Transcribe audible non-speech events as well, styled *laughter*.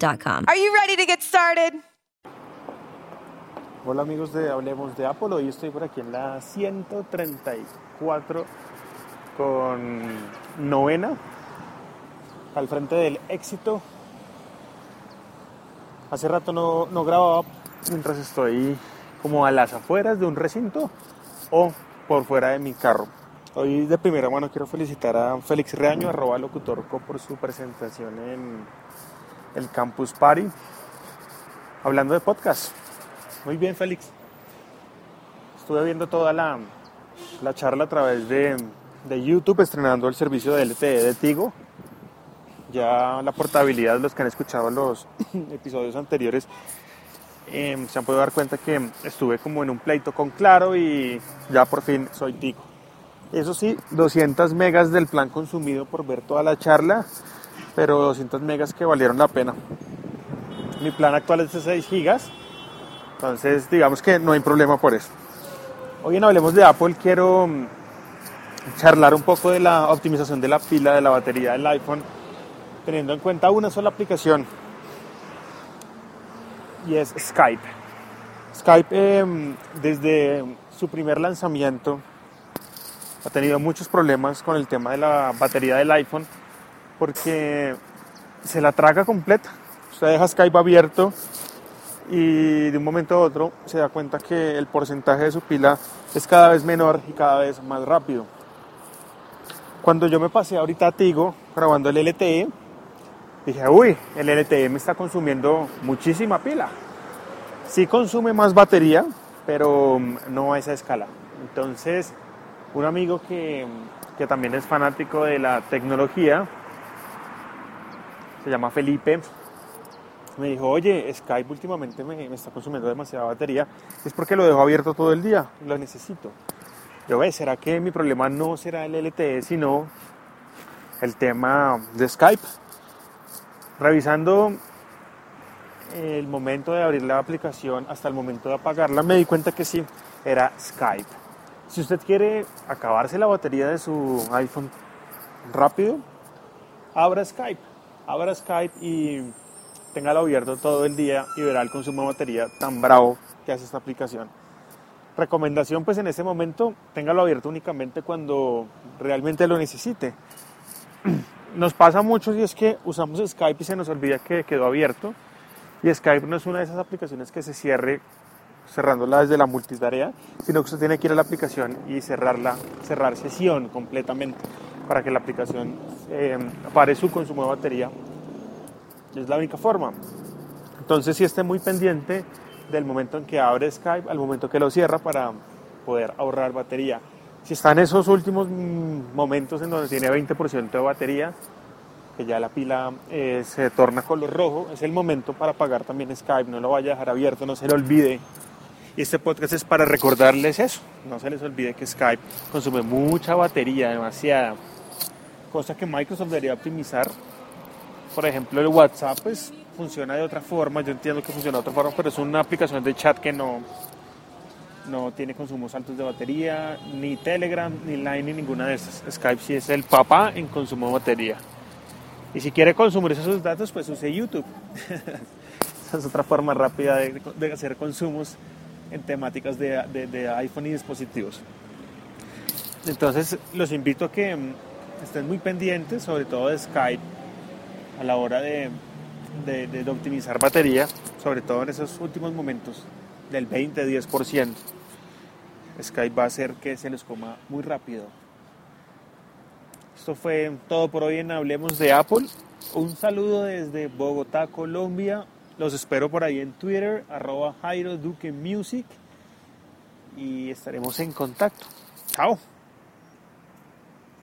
I.com. Are you ready to get started? Hola amigos de Hablemos de Apple, hoy estoy por aquí en la 134 con novena al frente del éxito. Hace rato no, no grababa mientras estoy como a las afueras de un recinto o por fuera de mi carro. Hoy de primera mano quiero felicitar a Félix Reaño, arroba locutorco, por su presentación en el Campus Party, hablando de podcast. Muy bien, Félix. Estuve viendo toda la, la charla a través de, de, YouTube, estrenando el servicio de LTE de Tigo. Ya la portabilidad, los que han escuchado los *clears throat* episodios anteriores, eh, se han podido dar cuenta que estuve como en un pleito con Claro y ya por fin soy Tigo. Eso sí, 200 megas del plan consumido por ver toda la charla, pero 200 megas que valieron la pena. Mi plan actual es de 6 gigas, entonces digamos que no hay problema por eso. Hoy en Hablemos de Apple quiero charlar un poco de la optimización de la pila de la batería del iPhone, teniendo en cuenta una sola aplicación, y es Skype. Skype eh, desde su primer lanzamiento ha tenido muchos problemas con el tema de la batería del iPhone porque se la traga completa. Usted deja Skype abierto y de un momento a otro se da cuenta que el porcentaje de su pila es cada vez menor y cada vez más rápido. Cuando yo me pasé ahorita a Tigo grabando el LTE, dije, uy, el LTE me está consumiendo muchísima pila. Sí consume más batería, pero no a esa escala. Entonces, un amigo que, que, también es fanático de la tecnología, se llama Felipe, me dijo, oye, Skype últimamente me, está consumiendo demasiada batería, es porque lo dejo abierto todo el día, lo necesito. Yo ve, ¿será que mi problema no será el LTE, sino el tema de Skype? Revisando el momento de abrir la aplicación hasta el momento de apagarla, me di cuenta que sí, era Skype. Si usted quiere acabarse la batería de su iPhone rápido, abra Skype. Abra Skype y téngalo abierto todo el día y verá el consumo de batería tan bravo que hace esta aplicación. Recomendación, pues en ese momento, téngalo abierto únicamente cuando realmente lo necesite. *clears throat* Nos pasa mucho y es que usamos Skype y se nos olvida que quedó abierto. Y Skype no es una de esas aplicaciones que se cierre cerrándola desde la multitarea, sino que usted tiene que ir a la aplicación y cerrarla, cerrar sesión completamente para que la aplicación eh, pare su consumo de batería. Es la única forma. Entonces, sí esté muy pendiente del momento en que abre Skype al momento que lo cierra para poder ahorrar batería. Si está en esos últimos momentos en donde tiene 20% de batería, que ya la pila eh, se torna color rojo, es el momento para apagar también Skype, no lo vaya a dejar abierto, no se le olvide y este podcast es para recordarles eso. No se les olvide que Skype consume mucha batería, demasiada. Cosa que Microsoft debería optimizar. Por ejemplo, el WhatsApp pues, funciona de otra forma. Yo entiendo que funciona de otra forma, pero es una aplicación de chat que no, no tiene consumos altos de batería. Ni Telegram, ni Line, ni ninguna de esas. Skype sí es el papá en consumo de batería. Y si quiere consumir esos datos, pues use YouTube. *laughs* Esa es otra forma rápida de, hacer consumos en temáticas de, de, iPhone y dispositivos. Entonces los invito a que estén muy pendientes, sobre todo de Skype, a la hora de de, optimizar batería, sobre todo en esos últimos momentos del 20-10%. Skype va a hacer que se les coma muy rápido. Esto fue todo por hoy en Hablemos de Apple. Un saludo desde Bogotá, Colombia. Los espero por ahí en Twitter, arroba Jairo Duque Music. Y estaremos en contacto. Chao.